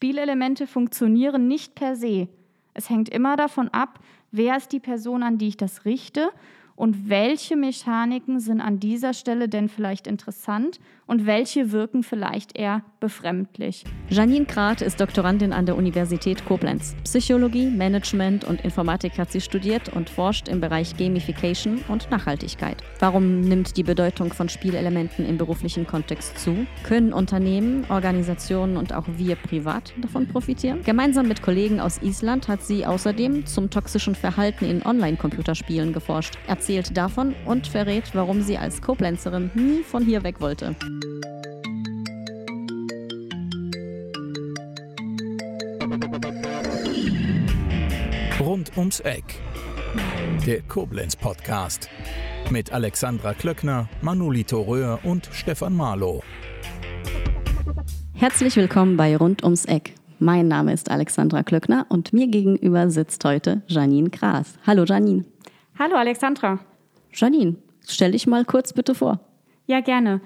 Spielelemente funktionieren nicht per se. Es hängt immer davon ab, wer ist die Person, an die ich das richte und welche Mechaniken sind an dieser Stelle denn vielleicht interessant und welche wirken vielleicht eher befremdlich. Janine Krath ist Doktorandin an der Universität Koblenz. Psychologie, Management und Informatik hat sie studiert und forscht im Bereich Gamification und Nachhaltigkeit. Warum nimmt die Bedeutung von Spielelementen im beruflichen Kontext zu? Können Unternehmen, Organisationen und auch wir privat davon profitieren? Gemeinsam mit Kollegen aus Island hat sie außerdem zum toxischen Verhalten in Online-Computerspielen geforscht. Erzählt davon und verrät, warum sie als Koblenzerin nie von hier weg wollte. Rund ums Eck. Der Koblenz Podcast. Mit Alexandra Klöckner, Manolito Röhr und Stefan Marlow. Herzlich willkommen bei Rund ums Eck. Mein Name ist Alexandra Klöckner und mir gegenüber sitzt heute Janine Gras. Hallo Janine. Hallo Alexandra. Janine, stell dich mal kurz bitte vor. Ja, gerne.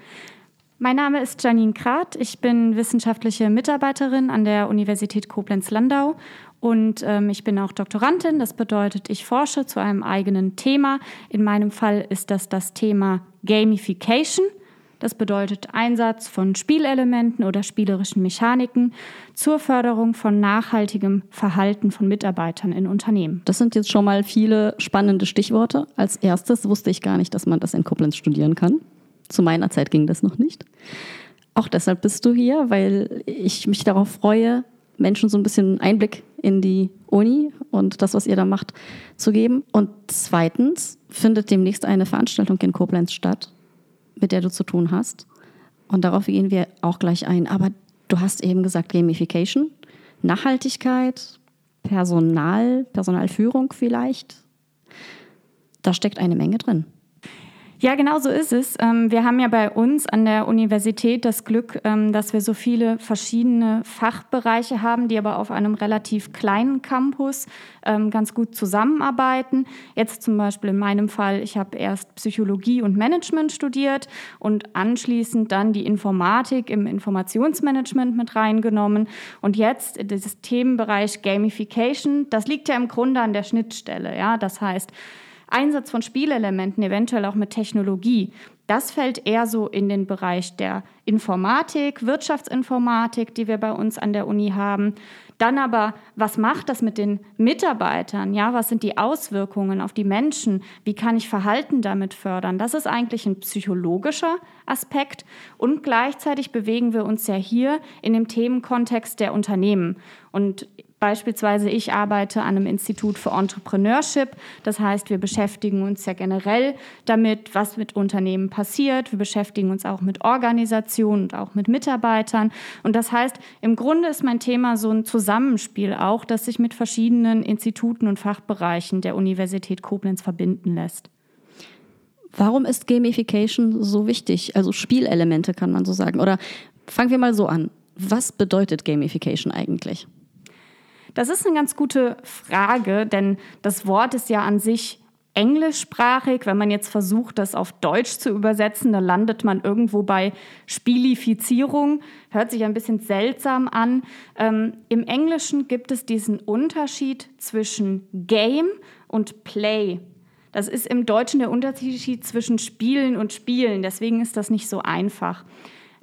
Mein Name ist Janine Krath. Ich bin wissenschaftliche Mitarbeiterin an der Universität Koblenz-Landau und ähm, ich bin auch Doktorandin. Das bedeutet, ich forsche zu einem eigenen Thema. In meinem Fall ist das das Thema Gamification. Das bedeutet Einsatz von Spielelementen oder spielerischen Mechaniken zur Förderung von nachhaltigem Verhalten von Mitarbeitern in Unternehmen. Das sind jetzt schon mal viele spannende Stichworte. Als erstes wusste ich gar nicht, dass man das in Koblenz studieren kann. Zu meiner Zeit ging das noch nicht. Auch deshalb bist du hier, weil ich mich darauf freue, Menschen so ein bisschen Einblick in die Uni und das, was ihr da macht, zu geben. Und zweitens findet demnächst eine Veranstaltung in Koblenz statt mit der du zu tun hast. Und darauf gehen wir auch gleich ein. Aber du hast eben gesagt Gamification, Nachhaltigkeit, Personal, Personalführung vielleicht. Da steckt eine Menge drin. Ja, genau so ist es. Ähm, wir haben ja bei uns an der Universität das Glück, ähm, dass wir so viele verschiedene Fachbereiche haben, die aber auf einem relativ kleinen Campus ähm, ganz gut zusammenarbeiten. Jetzt zum Beispiel in meinem Fall, ich habe erst Psychologie und Management studiert und anschließend dann die Informatik im Informationsmanagement mit reingenommen. Und jetzt dieses Themenbereich Gamification, das liegt ja im Grunde an der Schnittstelle. Ja? Das heißt, Einsatz von Spielelementen, eventuell auch mit Technologie, das fällt eher so in den Bereich der Informatik, Wirtschaftsinformatik, die wir bei uns an der Uni haben. Dann aber, was macht das mit den Mitarbeitern? Ja, was sind die Auswirkungen auf die Menschen? Wie kann ich Verhalten damit fördern? Das ist eigentlich ein psychologischer Aspekt. Und gleichzeitig bewegen wir uns ja hier in dem Themenkontext der Unternehmen. Und Beispielsweise ich arbeite an einem Institut für Entrepreneurship. Das heißt, wir beschäftigen uns ja generell damit, was mit Unternehmen passiert. Wir beschäftigen uns auch mit Organisationen und auch mit Mitarbeitern. Und das heißt, im Grunde ist mein Thema so ein Zusammenspiel auch, das sich mit verschiedenen Instituten und Fachbereichen der Universität Koblenz verbinden lässt. Warum ist Gamification so wichtig? Also Spielelemente kann man so sagen. Oder fangen wir mal so an. Was bedeutet Gamification eigentlich? Das ist eine ganz gute Frage, denn das Wort ist ja an sich englischsprachig. Wenn man jetzt versucht, das auf Deutsch zu übersetzen, dann landet man irgendwo bei Spielifizierung. Hört sich ein bisschen seltsam an. Ähm, Im Englischen gibt es diesen Unterschied zwischen Game und Play. Das ist im Deutschen der Unterschied zwischen Spielen und Spielen. Deswegen ist das nicht so einfach.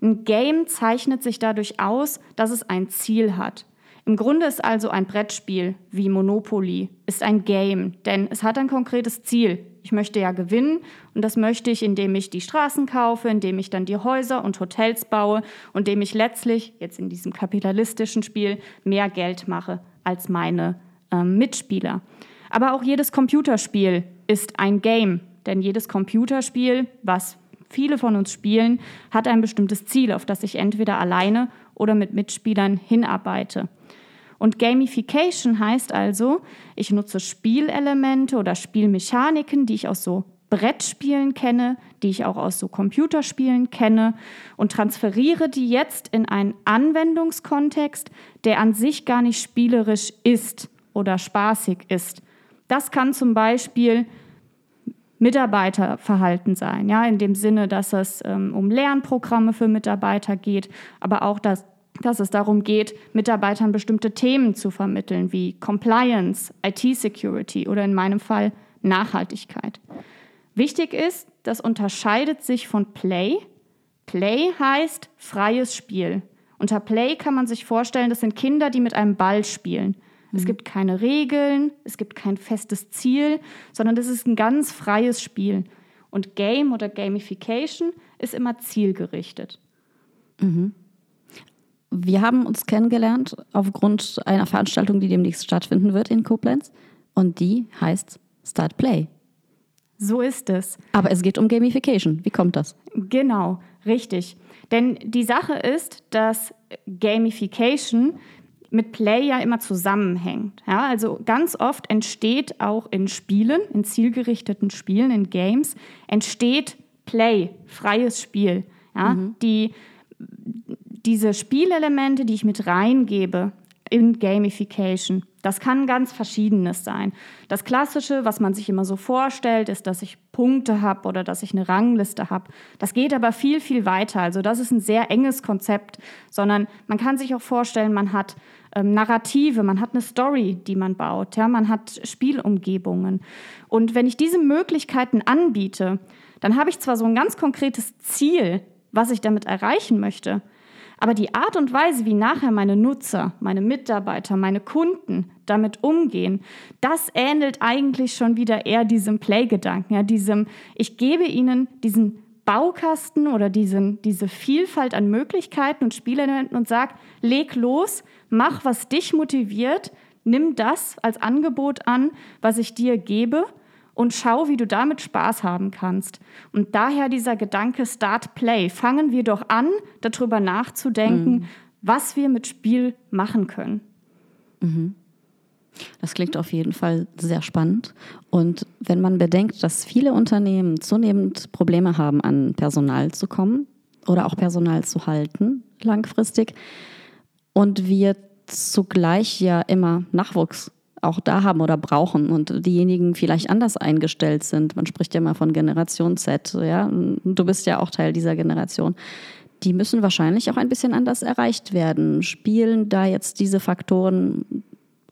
Ein Game zeichnet sich dadurch aus, dass es ein Ziel hat. Im Grunde ist also ein Brettspiel wie Monopoly, ist ein Game, denn es hat ein konkretes Ziel. Ich möchte ja gewinnen und das möchte ich, indem ich die Straßen kaufe, indem ich dann die Häuser und Hotels baue und indem ich letztlich, jetzt in diesem kapitalistischen Spiel, mehr Geld mache als meine ähm, Mitspieler. Aber auch jedes Computerspiel ist ein Game, denn jedes Computerspiel, was viele von uns spielen, hat ein bestimmtes Ziel, auf das ich entweder alleine oder mit Mitspielern hinarbeite. Und Gamification heißt also, ich nutze Spielelemente oder Spielmechaniken, die ich aus so Brettspielen kenne, die ich auch aus so Computerspielen kenne und transferiere die jetzt in einen Anwendungskontext, der an sich gar nicht spielerisch ist oder spaßig ist. Das kann zum Beispiel Mitarbeiterverhalten sein, ja, in dem Sinne, dass es ähm, um Lernprogramme für Mitarbeiter geht, aber auch das dass es darum geht, Mitarbeitern bestimmte Themen zu vermitteln, wie Compliance, IT-Security oder in meinem Fall Nachhaltigkeit. Wichtig ist, das unterscheidet sich von Play. Play heißt freies Spiel. Unter Play kann man sich vorstellen, das sind Kinder, die mit einem Ball spielen. Mhm. Es gibt keine Regeln, es gibt kein festes Ziel, sondern das ist ein ganz freies Spiel. Und Game oder Gamification ist immer zielgerichtet. Mhm. Wir haben uns kennengelernt aufgrund einer Veranstaltung, die demnächst stattfinden wird in Koblenz. Und die heißt Start Play. So ist es. Aber es geht um Gamification. Wie kommt das? Genau, richtig. Denn die Sache ist, dass Gamification mit Play ja immer zusammenhängt. Ja, also ganz oft entsteht auch in Spielen, in zielgerichteten Spielen, in Games, entsteht Play, freies Spiel. Ja, mhm. die diese Spielelemente, die ich mit reingebe in Gamification, das kann ganz verschiedenes sein. Das Klassische, was man sich immer so vorstellt, ist, dass ich Punkte habe oder dass ich eine Rangliste habe. Das geht aber viel, viel weiter. Also das ist ein sehr enges Konzept, sondern man kann sich auch vorstellen, man hat ähm, Narrative, man hat eine Story, die man baut, ja, man hat Spielumgebungen. Und wenn ich diese Möglichkeiten anbiete, dann habe ich zwar so ein ganz konkretes Ziel, was ich damit erreichen möchte. Aber die Art und Weise, wie nachher meine Nutzer, meine Mitarbeiter, meine Kunden damit umgehen, das ähnelt eigentlich schon wieder eher diesem Play-Gedanken, ja, diesem, ich gebe ihnen diesen Baukasten oder diesen, diese Vielfalt an Möglichkeiten und Spielelementen und sage, leg los, mach, was dich motiviert, nimm das als Angebot an, was ich dir gebe und schau, wie du damit Spaß haben kannst. Und daher dieser Gedanke Start Play. Fangen wir doch an, darüber nachzudenken, mhm. was wir mit Spiel machen können. Mhm. Das klingt auf jeden Fall sehr spannend. Und wenn man bedenkt, dass viele Unternehmen zunehmend Probleme haben, an Personal zu kommen oder auch Personal zu halten, langfristig, und wir zugleich ja immer Nachwuchs auch da haben oder brauchen und diejenigen vielleicht anders eingestellt sind. Man spricht ja mal von Generation Z, ja. Du bist ja auch Teil dieser Generation. Die müssen wahrscheinlich auch ein bisschen anders erreicht werden. Spielen da jetzt diese Faktoren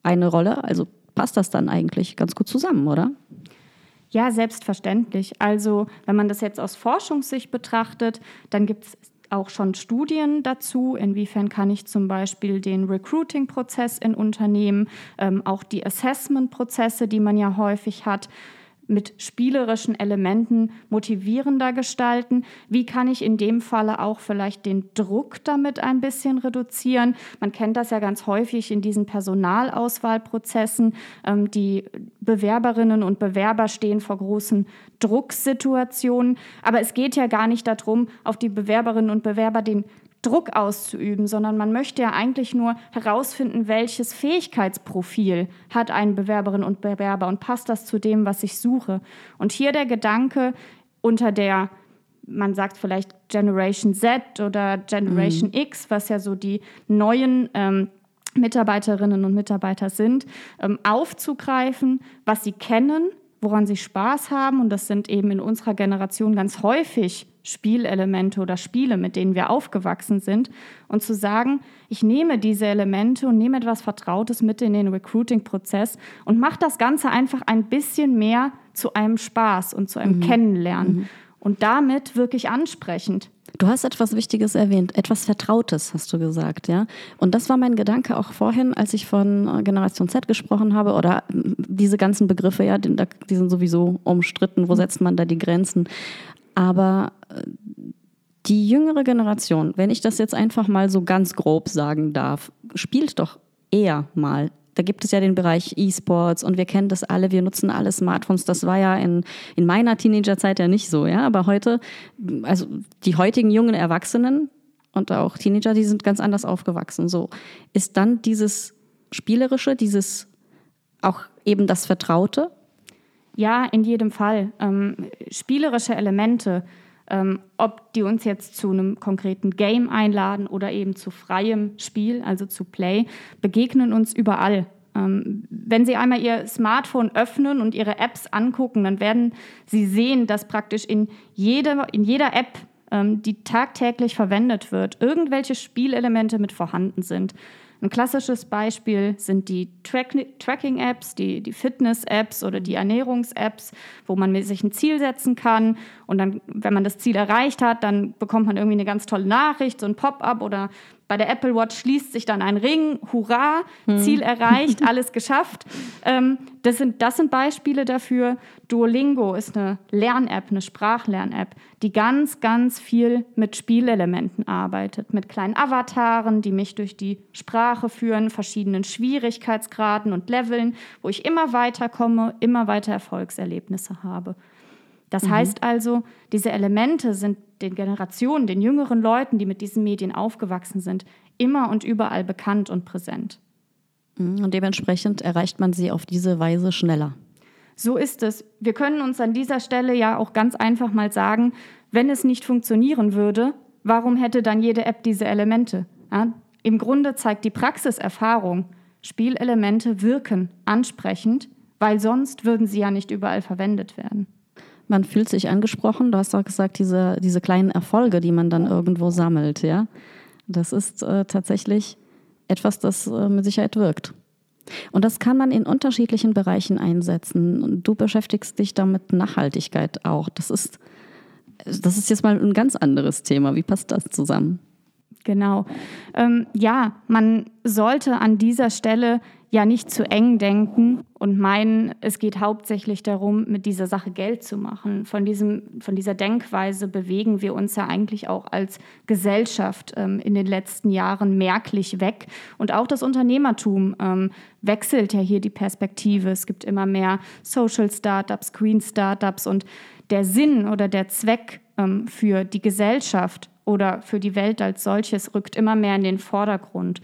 eine Rolle? Also passt das dann eigentlich ganz gut zusammen, oder? Ja, selbstverständlich. Also wenn man das jetzt aus Forschungssicht betrachtet, dann gibt es auch schon Studien dazu, inwiefern kann ich zum Beispiel den Recruiting-Prozess in Unternehmen, ähm, auch die Assessment-Prozesse, die man ja häufig hat, mit spielerischen Elementen motivierender gestalten? Wie kann ich in dem Falle auch vielleicht den Druck damit ein bisschen reduzieren? Man kennt das ja ganz häufig in diesen Personalauswahlprozessen. Ähm, die Bewerberinnen und Bewerber stehen vor großen Drucksituationen. Aber es geht ja gar nicht darum, auf die Bewerberinnen und Bewerber den Druck auszuüben, sondern man möchte ja eigentlich nur herausfinden, welches Fähigkeitsprofil hat ein Bewerberin und Bewerber und passt das zu dem, was ich suche. Und hier der Gedanke unter der man sagt vielleicht Generation Z oder Generation mhm. X, was ja so die neuen ähm, Mitarbeiterinnen und Mitarbeiter sind, ähm, aufzugreifen, was sie kennen, woran sie Spaß haben. Und das sind eben in unserer Generation ganz häufig Spielelemente oder Spiele, mit denen wir aufgewachsen sind. Und zu sagen, ich nehme diese Elemente und nehme etwas Vertrautes mit in den Recruiting-Prozess und mache das Ganze einfach ein bisschen mehr zu einem Spaß und zu einem mhm. Kennenlernen. Mhm. Und damit wirklich ansprechend. Du hast etwas Wichtiges erwähnt, etwas Vertrautes, hast du gesagt, ja. Und das war mein Gedanke auch vorhin, als ich von äh, Generation Z gesprochen habe, oder diese ganzen Begriffe, ja, die, die sind sowieso umstritten, wo setzt man da die Grenzen? Aber äh, die jüngere Generation, wenn ich das jetzt einfach mal so ganz grob sagen darf, spielt doch eher mal da gibt es ja den Bereich E-Sports und wir kennen das alle, wir nutzen alle Smartphones. Das war ja in, in meiner Teenagerzeit ja nicht so, ja. Aber heute, also die heutigen jungen Erwachsenen und auch Teenager, die sind ganz anders aufgewachsen. So ist dann dieses Spielerische, dieses auch eben das Vertraute? Ja, in jedem Fall. Ähm, spielerische Elemente ähm, ob die uns jetzt zu einem konkreten Game einladen oder eben zu freiem Spiel, also zu Play, begegnen uns überall. Ähm, wenn Sie einmal Ihr Smartphone öffnen und Ihre Apps angucken, dann werden Sie sehen, dass praktisch in jeder, in jeder App ähm, die tagtäglich verwendet wird, irgendwelche Spielelemente mit vorhanden sind. Ein klassisches Beispiel sind die Track Tracking-Apps, die, die Fitness-Apps oder die Ernährungs-Apps, wo man sich ein Ziel setzen kann und dann, wenn man das Ziel erreicht hat, dann bekommt man irgendwie eine ganz tolle Nachricht, so ein Pop-up oder bei der Apple Watch schließt sich dann ein Ring, hurra, hm. Ziel erreicht, alles geschafft. Ähm, das, sind, das sind Beispiele dafür. Duolingo ist eine Lern-App, eine Sprachlern-App, die ganz, ganz viel mit Spielelementen arbeitet, mit kleinen Avataren, die mich durch die Sprache führen, verschiedenen Schwierigkeitsgraden und Leveln, wo ich immer weiter komme, immer weiter Erfolgserlebnisse habe. Das mhm. heißt also, diese Elemente sind den Generationen, den jüngeren Leuten, die mit diesen Medien aufgewachsen sind, immer und überall bekannt und präsent. Mhm. Und dementsprechend erreicht man sie auf diese Weise schneller. So ist es. Wir können uns an dieser Stelle ja auch ganz einfach mal sagen, wenn es nicht funktionieren würde, warum hätte dann jede App diese Elemente? Ja? Im Grunde zeigt die Praxiserfahrung, Spielelemente wirken ansprechend, weil sonst würden sie ja nicht überall verwendet werden. Man fühlt sich angesprochen. Du hast auch gesagt, diese, diese kleinen Erfolge, die man dann irgendwo sammelt, ja. Das ist äh, tatsächlich etwas, das äh, mit Sicherheit wirkt. Und das kann man in unterschiedlichen Bereichen einsetzen. Und du beschäftigst dich damit Nachhaltigkeit auch. Das ist, das ist jetzt mal ein ganz anderes Thema. Wie passt das zusammen? Genau. Ähm, ja, man sollte an dieser Stelle ja nicht zu eng denken und meinen, es geht hauptsächlich darum, mit dieser Sache Geld zu machen. Von, diesem, von dieser Denkweise bewegen wir uns ja eigentlich auch als Gesellschaft ähm, in den letzten Jahren merklich weg. Und auch das Unternehmertum ähm, wechselt ja hier die Perspektive. Es gibt immer mehr Social Startups, Green Startups und der Sinn oder der Zweck ähm, für die Gesellschaft oder für die Welt als solches rückt immer mehr in den Vordergrund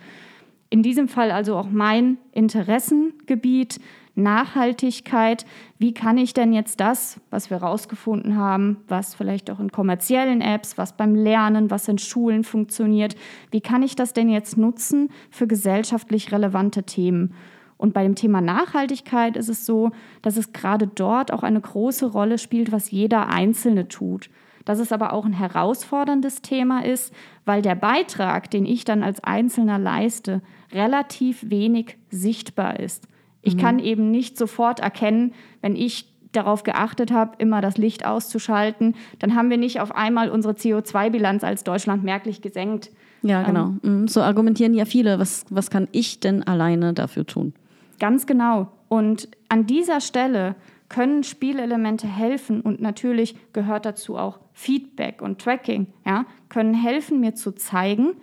in diesem Fall also auch mein Interessengebiet, Nachhaltigkeit. Wie kann ich denn jetzt das, was wir herausgefunden haben, was vielleicht auch in kommerziellen Apps, was beim Lernen, was in Schulen funktioniert, wie kann ich das denn jetzt nutzen für gesellschaftlich relevante Themen? Und bei dem Thema Nachhaltigkeit ist es so, dass es gerade dort auch eine große Rolle spielt, was jeder Einzelne tut dass es aber auch ein herausforderndes Thema ist, weil der Beitrag, den ich dann als Einzelner leiste, relativ wenig sichtbar ist. Ich mhm. kann eben nicht sofort erkennen, wenn ich darauf geachtet habe, immer das Licht auszuschalten, dann haben wir nicht auf einmal unsere CO2-Bilanz als Deutschland merklich gesenkt. Ja, genau. Ähm, so argumentieren ja viele. Was, was kann ich denn alleine dafür tun? Ganz genau. Und an dieser Stelle können Spielelemente helfen und natürlich gehört dazu auch Feedback und Tracking, ja, können helfen, mir zu zeigen,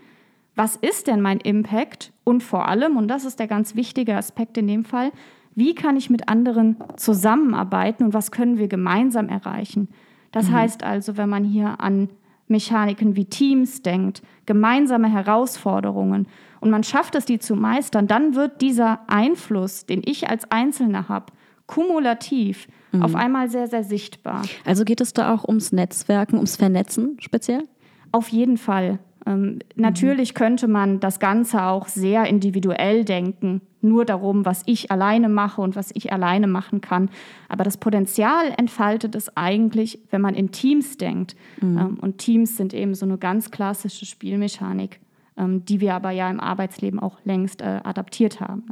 was ist denn mein Impact und vor allem, und das ist der ganz wichtige Aspekt in dem Fall, wie kann ich mit anderen zusammenarbeiten und was können wir gemeinsam erreichen. Das mhm. heißt also, wenn man hier an Mechaniken wie Teams denkt, gemeinsame Herausforderungen und man schafft es, die zu meistern, dann wird dieser Einfluss, den ich als Einzelner habe, kumulativ mhm. auf einmal sehr, sehr sichtbar. Also geht es da auch ums Netzwerken, ums Vernetzen speziell? Auf jeden Fall. Ähm, natürlich könnte man das Ganze auch sehr individuell denken, nur darum, was ich alleine mache und was ich alleine machen kann. Aber das Potenzial entfaltet es eigentlich, wenn man in Teams denkt. Mhm. Ähm, und Teams sind eben so eine ganz klassische Spielmechanik, ähm, die wir aber ja im Arbeitsleben auch längst äh, adaptiert haben,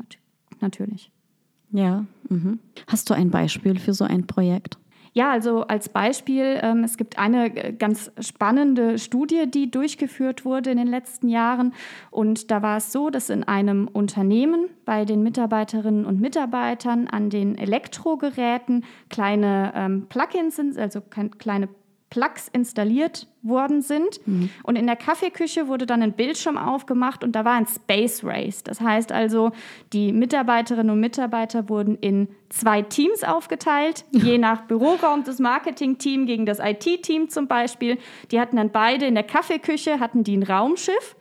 natürlich. Ja. Mhm. Hast du ein Beispiel für so ein Projekt? Ja, also als Beispiel, ähm, es gibt eine äh, ganz spannende Studie, die durchgeführt wurde in den letzten Jahren. Und da war es so, dass in einem Unternehmen bei den Mitarbeiterinnen und Mitarbeitern an den Elektrogeräten kleine ähm, Plugins sind, also kleine Plugs installiert worden sind. Mhm. Und in der Kaffeeküche wurde dann ein Bildschirm aufgemacht und da war ein Space Race. Das heißt also, die Mitarbeiterinnen und Mitarbeiter wurden in zwei Teams aufgeteilt, je nach Büroraum das Marketing-Team gegen das IT-Team zum Beispiel. Die hatten dann beide in der Kaffeeküche, hatten die ein Raumschiff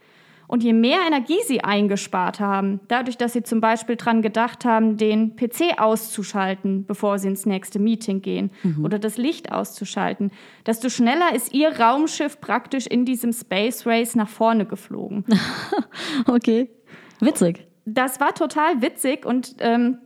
und je mehr Energie sie eingespart haben, dadurch, dass sie zum Beispiel daran gedacht haben, den PC auszuschalten, bevor sie ins nächste Meeting gehen mhm. oder das Licht auszuschalten, desto schneller ist ihr Raumschiff praktisch in diesem Space Race nach vorne geflogen. okay, witzig. Das war total witzig und ähm,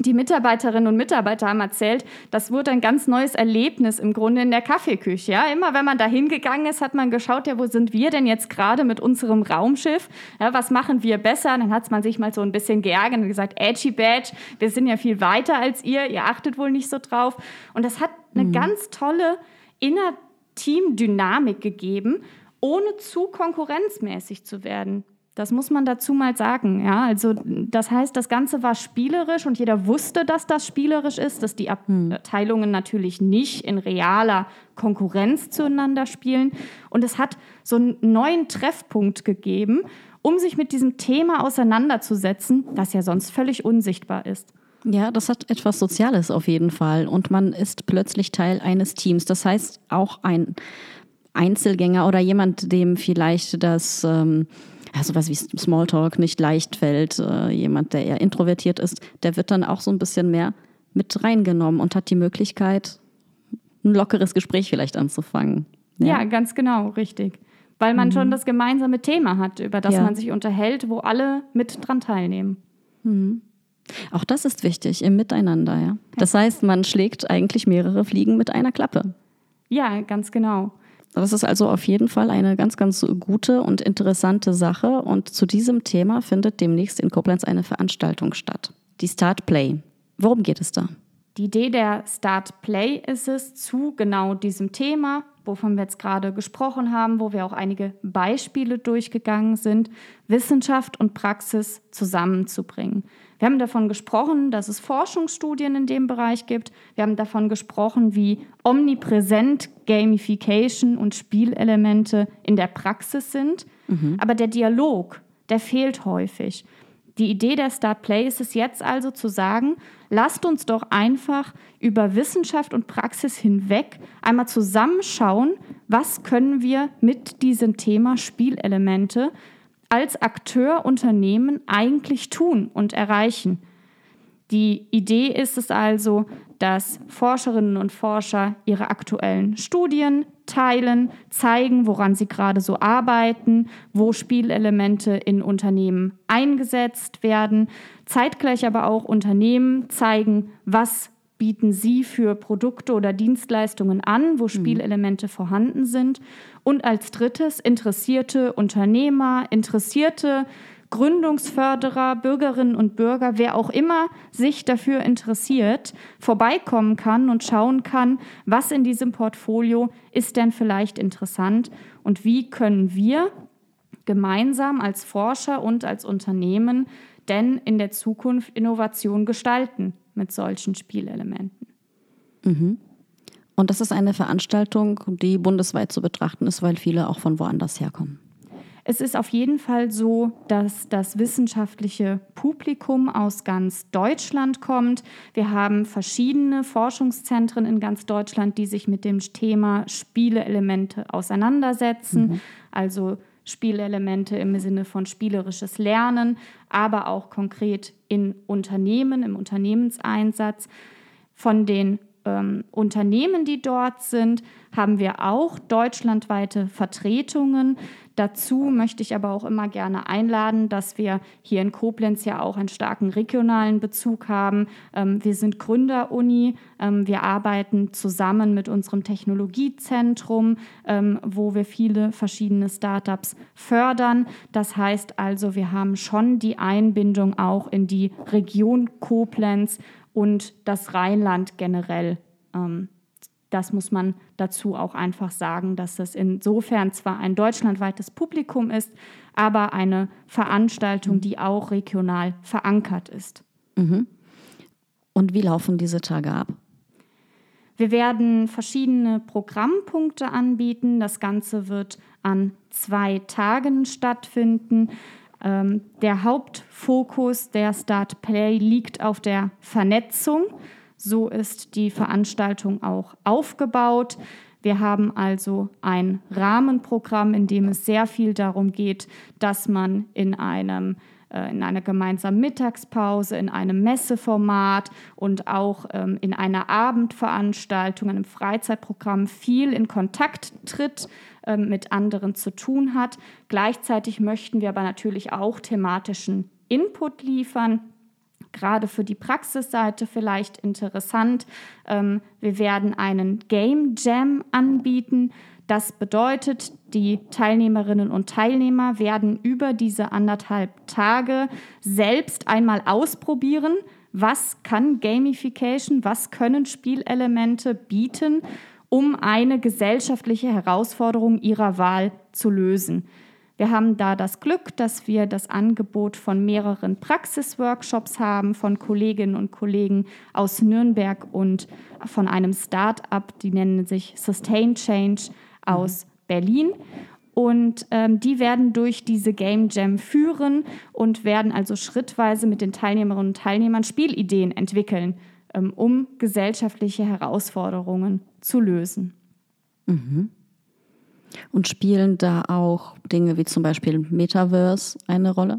die Mitarbeiterinnen und Mitarbeiter haben erzählt, das wurde ein ganz neues Erlebnis im Grunde in der Kaffeeküche. Ja, immer wenn man da hingegangen ist, hat man geschaut, ja, wo sind wir denn jetzt gerade mit unserem Raumschiff? Ja, was machen wir besser? Dann hat man sich mal so ein bisschen geärgert und gesagt, edgy badge, wir sind ja viel weiter als ihr, ihr achtet wohl nicht so drauf. Und das hat eine mhm. ganz tolle Inner-Team-Dynamik gegeben, ohne zu konkurrenzmäßig zu werden. Das muss man dazu mal sagen. Ja, also das heißt, das Ganze war spielerisch und jeder wusste, dass das spielerisch ist, dass die hm. Abteilungen natürlich nicht in realer Konkurrenz zueinander spielen. Und es hat so einen neuen Treffpunkt gegeben, um sich mit diesem Thema auseinanderzusetzen, das ja sonst völlig unsichtbar ist. Ja, das hat etwas Soziales auf jeden Fall. Und man ist plötzlich Teil eines Teams. Das heißt, auch ein Einzelgänger oder jemand, dem vielleicht das ähm, ja, sowas wie Smalltalk nicht leicht fällt, äh, jemand, der eher introvertiert ist, der wird dann auch so ein bisschen mehr mit reingenommen und hat die Möglichkeit, ein lockeres Gespräch vielleicht anzufangen. Ja, ja ganz genau, richtig. Weil man mhm. schon das gemeinsame Thema hat, über das ja. man sich unterhält, wo alle mit dran teilnehmen. Mhm. Auch das ist wichtig im Miteinander, ja. Das heißt, man schlägt eigentlich mehrere Fliegen mit einer Klappe. Ja, ganz genau. Das ist also auf jeden Fall eine ganz, ganz gute und interessante Sache. Und zu diesem Thema findet demnächst in Koblenz eine Veranstaltung statt. Die Start Play. Worum geht es da? Die Idee der Start Play ist es, zu genau diesem Thema, wovon wir jetzt gerade gesprochen haben, wo wir auch einige Beispiele durchgegangen sind, Wissenschaft und Praxis zusammenzubringen. Wir haben davon gesprochen, dass es Forschungsstudien in dem Bereich gibt. Wir haben davon gesprochen, wie omnipräsent Gamification und Spielelemente in der Praxis sind. Mhm. Aber der Dialog, der fehlt häufig. Die Idee der Start Play ist es jetzt also zu sagen, lasst uns doch einfach über Wissenschaft und Praxis hinweg einmal zusammenschauen, was können wir mit diesem Thema Spielelemente als Akteur Unternehmen eigentlich tun und erreichen. Die Idee ist es also, dass Forscherinnen und Forscher ihre aktuellen Studien teilen, zeigen, woran sie gerade so arbeiten, wo Spielelemente in Unternehmen eingesetzt werden, zeitgleich aber auch Unternehmen zeigen, was bieten sie für Produkte oder Dienstleistungen an, wo mhm. Spielelemente mhm. vorhanden sind. Und als drittes interessierte Unternehmer, interessierte Gründungsförderer, Bürgerinnen und Bürger, wer auch immer sich dafür interessiert, vorbeikommen kann und schauen kann, was in diesem Portfolio ist denn vielleicht interessant und wie können wir gemeinsam als Forscher und als Unternehmen denn in der Zukunft Innovation gestalten mit solchen Spielelementen. Mhm. Und das ist eine Veranstaltung, die bundesweit zu betrachten ist, weil viele auch von woanders herkommen. Es ist auf jeden Fall so, dass das wissenschaftliche Publikum aus ganz Deutschland kommt. Wir haben verschiedene Forschungszentren in ganz Deutschland, die sich mit dem Thema Spieleelemente auseinandersetzen. Mhm. Also Spielelemente im Sinne von spielerisches Lernen, aber auch konkret in Unternehmen, im Unternehmenseinsatz. Von den ähm, Unternehmen, die dort sind, haben wir auch deutschlandweite Vertretungen. Dazu möchte ich aber auch immer gerne einladen, dass wir hier in Koblenz ja auch einen starken regionalen Bezug haben. Ähm, wir sind Gründeruni, ähm, wir arbeiten zusammen mit unserem Technologiezentrum, ähm, wo wir viele verschiedene Startups fördern. Das heißt also, wir haben schon die Einbindung auch in die Region Koblenz und das Rheinland generell. Das muss man dazu auch einfach sagen, dass es insofern zwar ein deutschlandweites Publikum ist, aber eine Veranstaltung, die auch regional verankert ist. Mhm. Und wie laufen diese Tage ab? Wir werden verschiedene Programmpunkte anbieten. Das Ganze wird an zwei Tagen stattfinden. Ähm, der Hauptfokus der Start Play liegt auf der Vernetzung. So ist die Veranstaltung auch aufgebaut. Wir haben also ein Rahmenprogramm, in dem es sehr viel darum geht, dass man in einem in einer gemeinsamen Mittagspause, in einem Messeformat und auch ähm, in einer Abendveranstaltung, einem Freizeitprogramm viel in Kontakt tritt, ähm, mit anderen zu tun hat. Gleichzeitig möchten wir aber natürlich auch thematischen Input liefern gerade für die Praxisseite vielleicht interessant. Ähm, wir werden einen Game Jam anbieten. Das bedeutet, die Teilnehmerinnen und Teilnehmer werden über diese anderthalb Tage selbst einmal ausprobieren, was kann Gamification, was können Spielelemente bieten, um eine gesellschaftliche Herausforderung ihrer Wahl zu lösen. Wir haben da das Glück, dass wir das Angebot von mehreren Praxisworkshops haben, von Kolleginnen und Kollegen aus Nürnberg und von einem Start-up, die nennen sich Sustain Change aus. Berlin. Und ähm, die werden durch diese Game Jam führen und werden also schrittweise mit den Teilnehmerinnen und Teilnehmern Spielideen entwickeln, ähm, um gesellschaftliche Herausforderungen zu lösen. Mhm. Und spielen da auch Dinge wie zum Beispiel Metaverse eine Rolle?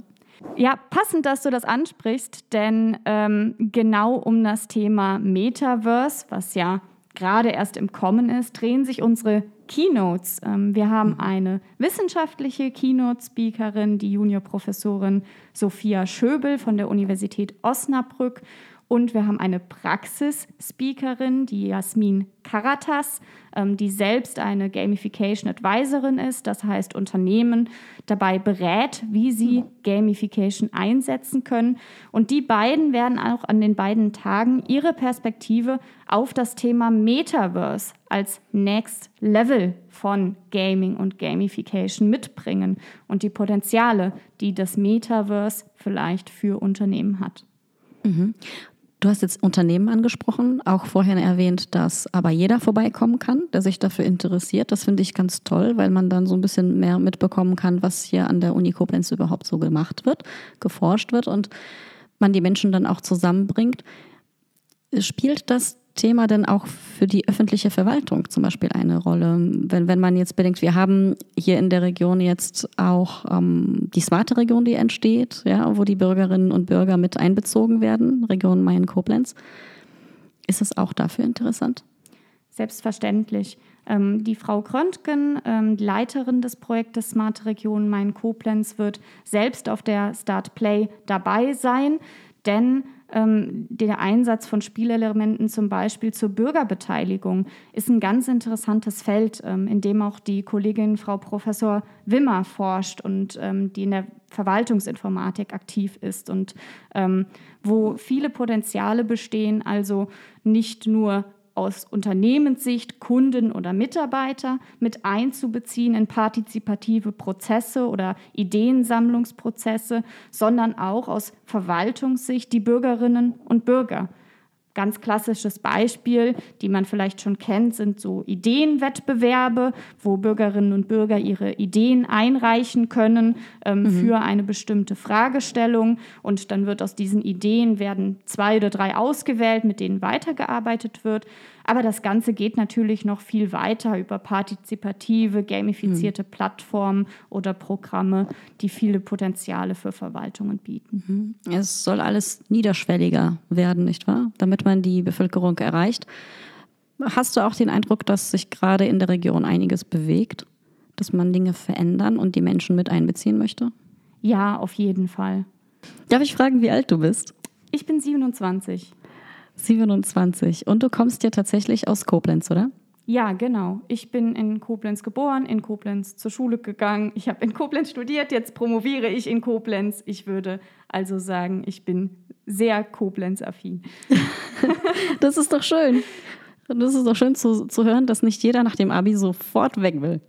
Ja, passend, dass du das ansprichst, denn ähm, genau um das Thema Metaverse, was ja gerade erst im Kommen ist, drehen sich unsere Keynotes. Ähm, wir haben mhm. eine wissenschaftliche Keynote-Speakerin, die Juniorprofessorin Sophia Schöbel von der Universität Osnabrück und wir haben eine Praxis-Speakerin, die Jasmin Karatas, ähm, die selbst eine Gamification Advisorin ist, das heißt Unternehmen dabei berät, wie sie Gamification einsetzen können. Und die beiden werden auch an den beiden Tagen ihre Perspektive auf das Thema Metaverse als Next Level von Gaming und Gamification mitbringen und die Potenziale, die das Metaverse vielleicht für Unternehmen hat. Mhm. Du hast jetzt Unternehmen angesprochen, auch vorhin erwähnt, dass aber jeder vorbeikommen kann, der sich dafür interessiert. Das finde ich ganz toll, weil man dann so ein bisschen mehr mitbekommen kann, was hier an der Uni Koblenz überhaupt so gemacht wird, geforscht wird und man die Menschen dann auch zusammenbringt. Spielt das Thema denn auch für die öffentliche Verwaltung zum Beispiel eine Rolle? Wenn, wenn man jetzt bedenkt, wir haben hier in der Region jetzt auch ähm, die smarte Region, die entsteht, ja, wo die Bürgerinnen und Bürger mit einbezogen werden, Region Main-Koblenz. Ist es auch dafür interessant? Selbstverständlich. Ähm, die Frau Kröntgen, ähm, Leiterin des Projektes Smarte Region Main-Koblenz, wird selbst auf der Start Play dabei sein, denn ähm, der Einsatz von Spielelementen zum Beispiel zur Bürgerbeteiligung ist ein ganz interessantes Feld, ähm, in dem auch die Kollegin Frau Professor Wimmer forscht und ähm, die in der Verwaltungsinformatik aktiv ist und ähm, wo viele Potenziale bestehen, also nicht nur aus Unternehmenssicht Kunden oder Mitarbeiter mit einzubeziehen in partizipative Prozesse oder Ideensammlungsprozesse, sondern auch aus Verwaltungssicht die Bürgerinnen und Bürger Ganz klassisches Beispiel, die man vielleicht schon kennt, sind so Ideenwettbewerbe, wo Bürgerinnen und Bürger ihre Ideen einreichen können ähm, mhm. für eine bestimmte Fragestellung. Und dann wird aus diesen Ideen werden zwei oder drei ausgewählt, mit denen weitergearbeitet wird. Aber das Ganze geht natürlich noch viel weiter über partizipative, gamifizierte mhm. Plattformen oder Programme, die viele Potenziale für Verwaltungen bieten. Mhm. Es soll alles niederschwelliger werden, nicht wahr? Damit man die Bevölkerung erreicht. Hast du auch den Eindruck, dass sich gerade in der Region einiges bewegt, dass man Dinge verändern und die Menschen mit einbeziehen möchte? Ja, auf jeden Fall. Darf ich fragen, wie alt du bist? Ich bin 27. 27. Und du kommst ja tatsächlich aus Koblenz, oder? Ja, genau. Ich bin in Koblenz geboren, in Koblenz zur Schule gegangen. Ich habe in Koblenz studiert, jetzt promoviere ich in Koblenz. Ich würde also sagen, ich bin sehr Koblenz-affin. das ist doch schön. Das ist doch schön zu, zu hören, dass nicht jeder nach dem Abi sofort weg will.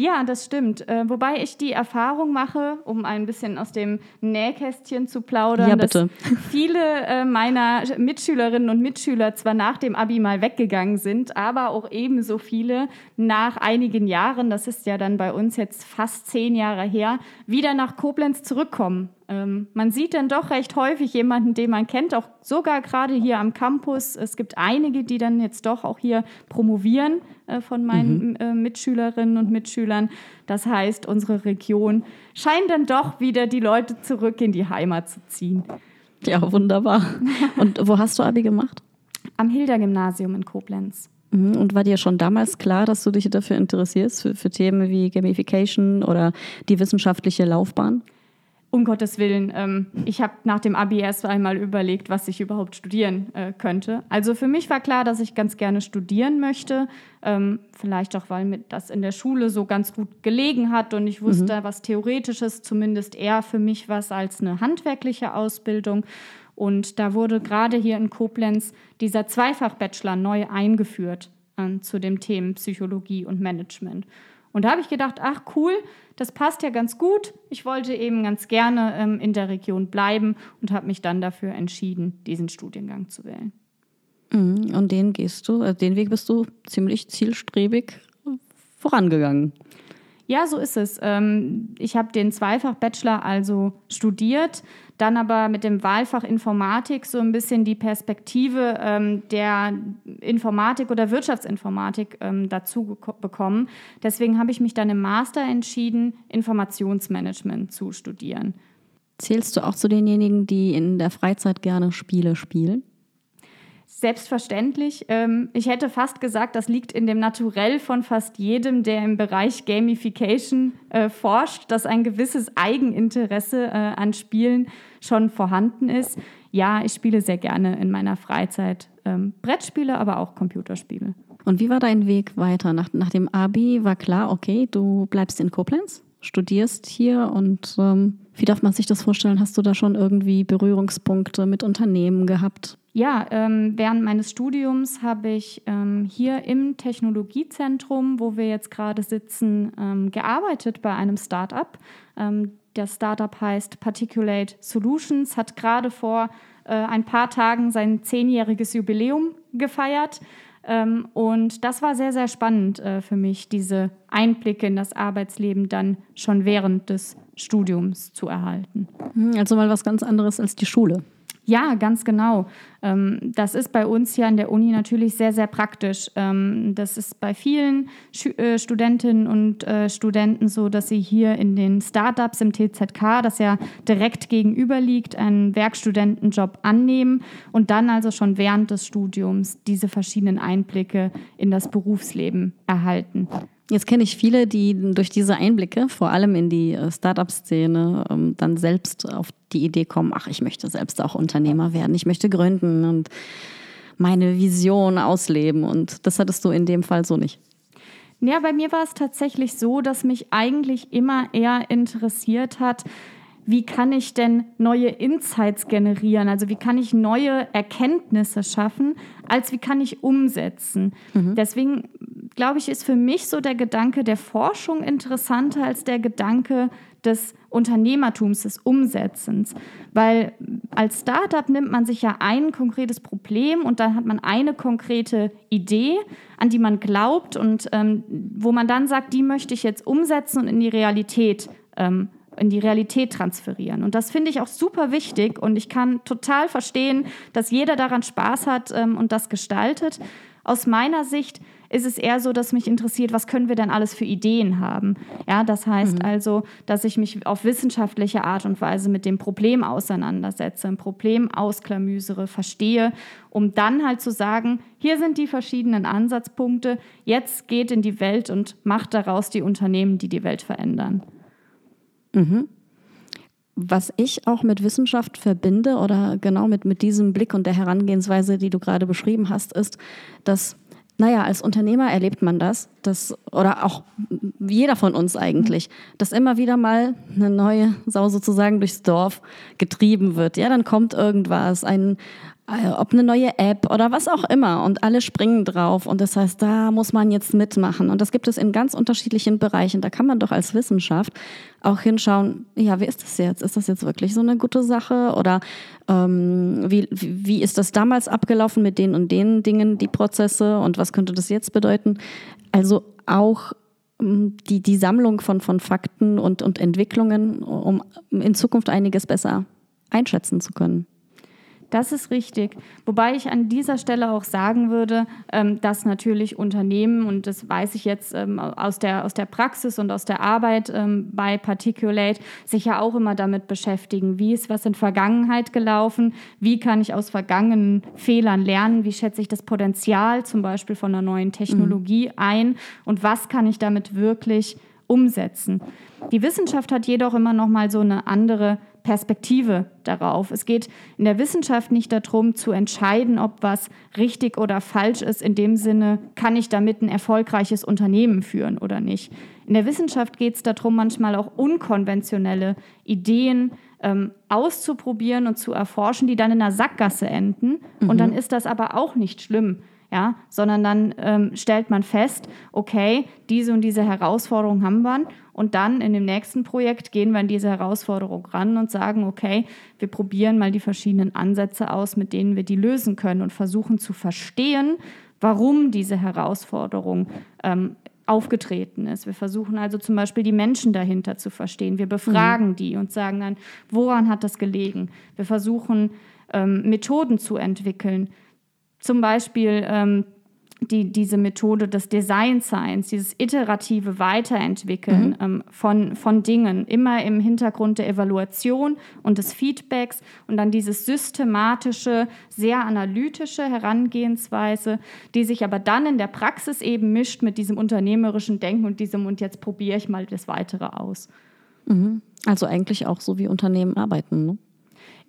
Ja, das stimmt. Äh, wobei ich die Erfahrung mache, um ein bisschen aus dem Nähkästchen zu plaudern, ja, dass viele äh, meiner Mitschülerinnen und Mitschüler zwar nach dem Abi mal weggegangen sind, aber auch ebenso viele nach einigen Jahren, das ist ja dann bei uns jetzt fast zehn Jahre her, wieder nach Koblenz zurückkommen. Ähm, man sieht dann doch recht häufig jemanden, den man kennt, auch sogar gerade hier am Campus. Es gibt einige, die dann jetzt doch auch hier promovieren äh, von meinen mhm. äh, Mitschülerinnen und Mitschülern. Das heißt, unsere Region scheint dann doch wieder die Leute zurück in die Heimat zu ziehen. Ja, wunderbar. Und wo hast du Abi gemacht? Am Hilda-Gymnasium in Koblenz. Mhm. Und war dir schon damals klar, dass du dich dafür interessierst, für, für Themen wie Gamification oder die wissenschaftliche Laufbahn? Um Gottes Willen, ähm, ich habe nach dem Abi erst einmal überlegt, was ich überhaupt studieren äh, könnte. Also für mich war klar, dass ich ganz gerne studieren möchte. Ähm, vielleicht auch, weil mir das in der Schule so ganz gut gelegen hat und ich wusste, mhm. was Theoretisches zumindest eher für mich was als eine handwerkliche Ausbildung. Und da wurde gerade hier in Koblenz dieser Zweifach-Bachelor neu eingeführt äh, zu dem Themen Psychologie und Management. Und da habe ich gedacht, ach cool, das passt ja ganz gut. Ich wollte eben ganz gerne ähm, in der Region bleiben und habe mich dann dafür entschieden, diesen Studiengang zu wählen. Mhm, und den gehst du, also den Weg bist du ziemlich zielstrebig vorangegangen. Ja, so ist es. Ähm, ich habe den Zweifach-Bachelor also studiert, dann aber mit dem Wahlfach Informatik so ein bisschen die Perspektive ähm, der Informatik oder Wirtschaftsinformatik ähm, dazu bekommen. Deswegen habe ich mich dann im Master entschieden, Informationsmanagement zu studieren. Zählst du auch zu denjenigen, die in der Freizeit gerne Spiele spielen? Selbstverständlich. Ähm, ich hätte fast gesagt, das liegt in dem Naturell von fast jedem, der im Bereich Gamification äh, forscht, dass ein gewisses Eigeninteresse äh, an Spielen schon vorhanden ist. Ja, ich spiele sehr gerne in meiner Freizeit ähm, Brettspiele, aber auch Computerspiele. Und wie war dein Weg weiter? Nach, nach dem Abi war klar, okay, du bleibst in Koblenz, studierst hier und ähm, wie darf man sich das vorstellen? Hast du da schon irgendwie Berührungspunkte mit Unternehmen gehabt? Ja, ähm, während meines Studiums habe ich ähm, hier im Technologiezentrum, wo wir jetzt gerade sitzen, ähm, gearbeitet bei einem Startup. Ähm, das Startup heißt Particulate Solutions, hat gerade vor äh, ein paar Tagen sein zehnjähriges Jubiläum gefeiert. Ähm, und das war sehr, sehr spannend äh, für mich, diese Einblicke in das Arbeitsleben dann schon während des Studiums zu erhalten. Hm, also mal was ganz anderes als die Schule. Ja, ganz genau. Ähm, das ist bei uns hier an der Uni natürlich sehr, sehr praktisch. Ähm, das ist bei vielen äh, Studentinnen und äh, Studenten so, dass sie hier in den Startups im TZK, das ja direkt gegenüber liegt, einen Werkstudentenjob annehmen und dann also schon während des Studiums diese verschiedenen Einblicke in das Berufsleben erhalten. Jetzt kenne ich viele, die durch diese Einblicke, vor allem in die äh, Startup-Szene, ähm, dann selbst auf die Idee kommen, ach, ich möchte selbst auch Unternehmer werden, ich möchte gründen und meine Vision ausleben. Und das hattest du in dem Fall so nicht. Ja, bei mir war es tatsächlich so, dass mich eigentlich immer eher interessiert hat, wie kann ich denn neue Insights generieren? Also wie kann ich neue Erkenntnisse schaffen, als wie kann ich umsetzen? Mhm. Deswegen glaube ich, ist für mich so der Gedanke der Forschung interessanter als der Gedanke des Unternehmertums, des Umsetzens. Weil als Startup nimmt man sich ja ein konkretes Problem und dann hat man eine konkrete Idee, an die man glaubt und ähm, wo man dann sagt, die möchte ich jetzt umsetzen und in die Realität ähm, in die Realität transferieren. Und das finde ich auch super wichtig und ich kann total verstehen, dass jeder daran Spaß hat ähm, und das gestaltet. Aus meiner Sicht ist es eher so, dass mich interessiert, was können wir denn alles für Ideen haben. Ja, das heißt mhm. also, dass ich mich auf wissenschaftliche Art und Weise mit dem Problem auseinandersetze, ein Problem ausklamüsere, verstehe, um dann halt zu sagen, hier sind die verschiedenen Ansatzpunkte, jetzt geht in die Welt und macht daraus die Unternehmen, die die Welt verändern. Mhm. Was ich auch mit Wissenschaft verbinde oder genau mit, mit diesem Blick und der Herangehensweise, die du gerade beschrieben hast, ist, dass naja, als Unternehmer erlebt man das, dass, oder auch jeder von uns eigentlich, dass immer wieder mal eine neue Sau sozusagen durchs Dorf getrieben wird. Ja, dann kommt irgendwas, ein, äh, ob eine neue App oder was auch immer und alle springen drauf und das heißt, da muss man jetzt mitmachen und das gibt es in ganz unterschiedlichen Bereichen. Da kann man doch als Wissenschaft auch hinschauen, ja, wie ist das jetzt? Ist das jetzt wirklich so eine gute Sache oder ähm, wie, wie ist das damals abgelaufen mit den und den Dingen, die Prozesse und was könnte das jetzt bedeuten? Also auch ähm, die, die Sammlung von, von Fakten und, und Entwicklungen, um in Zukunft einiges besser einschätzen zu können. Das ist richtig. Wobei ich an dieser Stelle auch sagen würde, ähm, dass natürlich Unternehmen, und das weiß ich jetzt ähm, aus, der, aus der Praxis und aus der Arbeit ähm, bei Particulate, sich ja auch immer damit beschäftigen, wie ist was in Vergangenheit gelaufen, wie kann ich aus vergangenen Fehlern lernen, wie schätze ich das Potenzial zum Beispiel von einer neuen Technologie mhm. ein und was kann ich damit wirklich umsetzen. Die Wissenschaft hat jedoch immer noch mal so eine andere Perspektive darauf. Es geht in der Wissenschaft nicht darum zu entscheiden, ob was richtig oder falsch ist. In dem Sinne, kann ich damit ein erfolgreiches Unternehmen führen oder nicht. In der Wissenschaft geht es darum, manchmal auch unkonventionelle Ideen ähm, auszuprobieren und zu erforschen, die dann in einer Sackgasse enden. Mhm. Und dann ist das aber auch nicht schlimm ja, sondern dann ähm, stellt man fest, okay, diese und diese Herausforderung haben wir und dann in dem nächsten Projekt gehen wir an diese Herausforderung ran und sagen, okay, wir probieren mal die verschiedenen Ansätze aus, mit denen wir die lösen können und versuchen zu verstehen, warum diese Herausforderung ähm, aufgetreten ist. Wir versuchen also zum Beispiel die Menschen dahinter zu verstehen. Wir befragen mhm. die und sagen dann, woran hat das gelegen? Wir versuchen ähm, Methoden zu entwickeln, zum Beispiel ähm, die, diese Methode des Design Science, dieses iterative Weiterentwickeln mhm. ähm, von, von Dingen, immer im Hintergrund der Evaluation und des Feedbacks und dann dieses systematische, sehr analytische Herangehensweise, die sich aber dann in der Praxis eben mischt mit diesem unternehmerischen Denken und diesem und jetzt probiere ich mal das Weitere aus. Mhm. Also eigentlich auch so wie Unternehmen arbeiten, ne?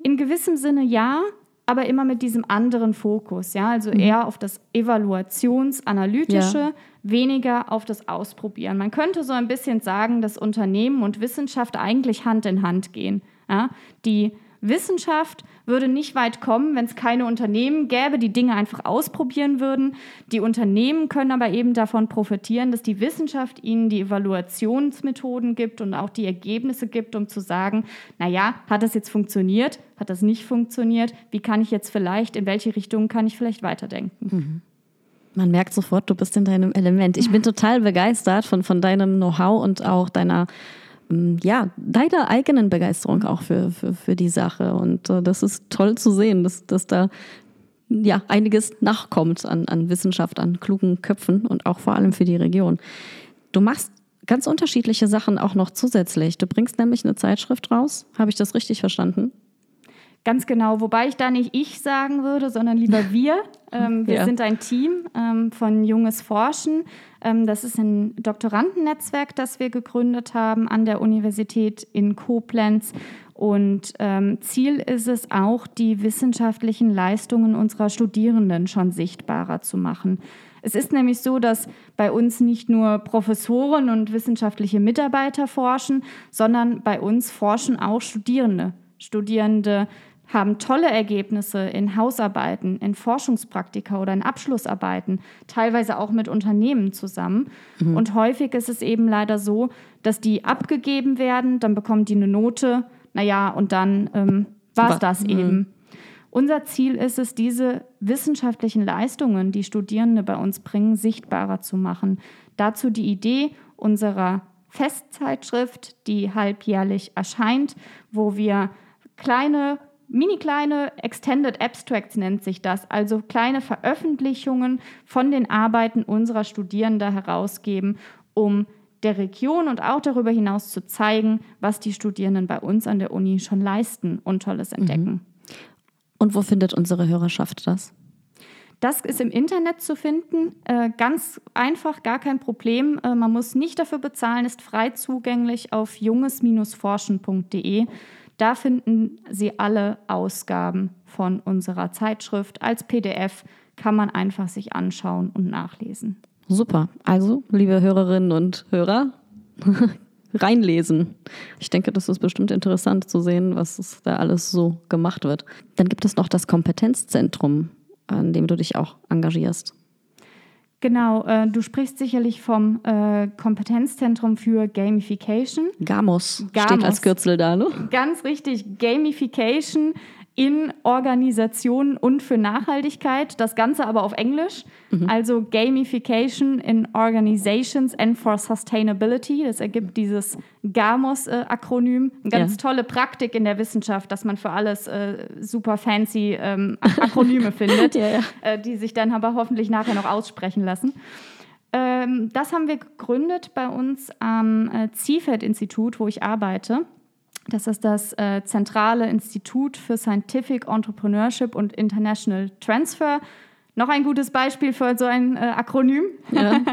In gewissem Sinne ja, aber immer mit diesem anderen Fokus, ja, also mhm. eher auf das Evaluationsanalytische, ja. weniger auf das Ausprobieren. Man könnte so ein bisschen sagen, dass Unternehmen und Wissenschaft eigentlich Hand in Hand gehen. Ja? Die Wissenschaft würde nicht weit kommen, wenn es keine Unternehmen gäbe, die Dinge einfach ausprobieren würden. Die Unternehmen können aber eben davon profitieren, dass die Wissenschaft ihnen die Evaluationsmethoden gibt und auch die Ergebnisse gibt, um zu sagen, naja, hat das jetzt funktioniert? Hat das nicht funktioniert? Wie kann ich jetzt vielleicht, in welche Richtung kann ich vielleicht weiterdenken? Mhm. Man merkt sofort, du bist in deinem Element. Ich bin total begeistert von, von deinem Know-how und auch deiner ja, deiner eigenen Begeisterung auch für, für, für die Sache. Und äh, das ist toll zu sehen, dass, dass da ja, einiges nachkommt an, an Wissenschaft, an klugen Köpfen und auch vor allem für die Region. Du machst ganz unterschiedliche Sachen auch noch zusätzlich. Du bringst nämlich eine Zeitschrift raus. Habe ich das richtig verstanden? Ganz genau, wobei ich da nicht ich sagen würde, sondern lieber wir. Ähm, wir ja. sind ein Team ähm, von Junges Forschen. Ähm, das ist ein Doktorandennetzwerk, das wir gegründet haben an der Universität in Koblenz. Und ähm, Ziel ist es auch, die wissenschaftlichen Leistungen unserer Studierenden schon sichtbarer zu machen. Es ist nämlich so, dass bei uns nicht nur Professoren und wissenschaftliche Mitarbeiter forschen, sondern bei uns forschen auch Studierende. Studierende haben tolle Ergebnisse in Hausarbeiten, in Forschungspraktika oder in Abschlussarbeiten, teilweise auch mit Unternehmen zusammen. Mhm. Und häufig ist es eben leider so, dass die abgegeben werden, dann bekommen die eine Note, naja, und dann ähm, war es das mhm. eben. Unser Ziel ist es, diese wissenschaftlichen Leistungen, die Studierende bei uns bringen, sichtbarer zu machen. Dazu die Idee unserer Festzeitschrift, die halbjährlich erscheint, wo wir kleine mini kleine Extended Abstracts nennt sich das, also kleine Veröffentlichungen von den Arbeiten unserer Studierenden herausgeben, um der Region und auch darüber hinaus zu zeigen, was die Studierenden bei uns an der Uni schon leisten und Tolles entdecken. Mhm. Und wo findet unsere Hörerschaft das? Das ist im Internet zu finden, äh, ganz einfach, gar kein Problem. Äh, man muss nicht dafür bezahlen, ist frei zugänglich auf junges-forschen.de. Da finden Sie alle Ausgaben von unserer Zeitschrift. Als PDF kann man einfach sich anschauen und nachlesen. Super. Also, liebe Hörerinnen und Hörer, reinlesen. Ich denke, das ist bestimmt interessant zu sehen, was da alles so gemacht wird. Dann gibt es noch das Kompetenzzentrum, an dem du dich auch engagierst. Genau, äh, du sprichst sicherlich vom äh, Kompetenzzentrum für Gamification. GAMOS, Gamos steht als Kürzel da, ne? Ganz richtig, Gamification in Organisationen und für Nachhaltigkeit. Das Ganze aber auf Englisch. Mhm. Also Gamification in Organizations and for Sustainability. Das ergibt dieses GAMOS-Akronym. Eine ganz ja. tolle Praktik in der Wissenschaft, dass man für alles äh, super fancy ähm, Akronyme findet, ja, ja. Äh, die sich dann aber hoffentlich nachher noch aussprechen lassen. Ähm, das haben wir gegründet bei uns am äh, CIFED-Institut, wo ich arbeite. Das ist das äh, zentrale Institut für Scientific Entrepreneurship und International Transfer. Noch ein gutes Beispiel für so ein äh, Akronym. Ja.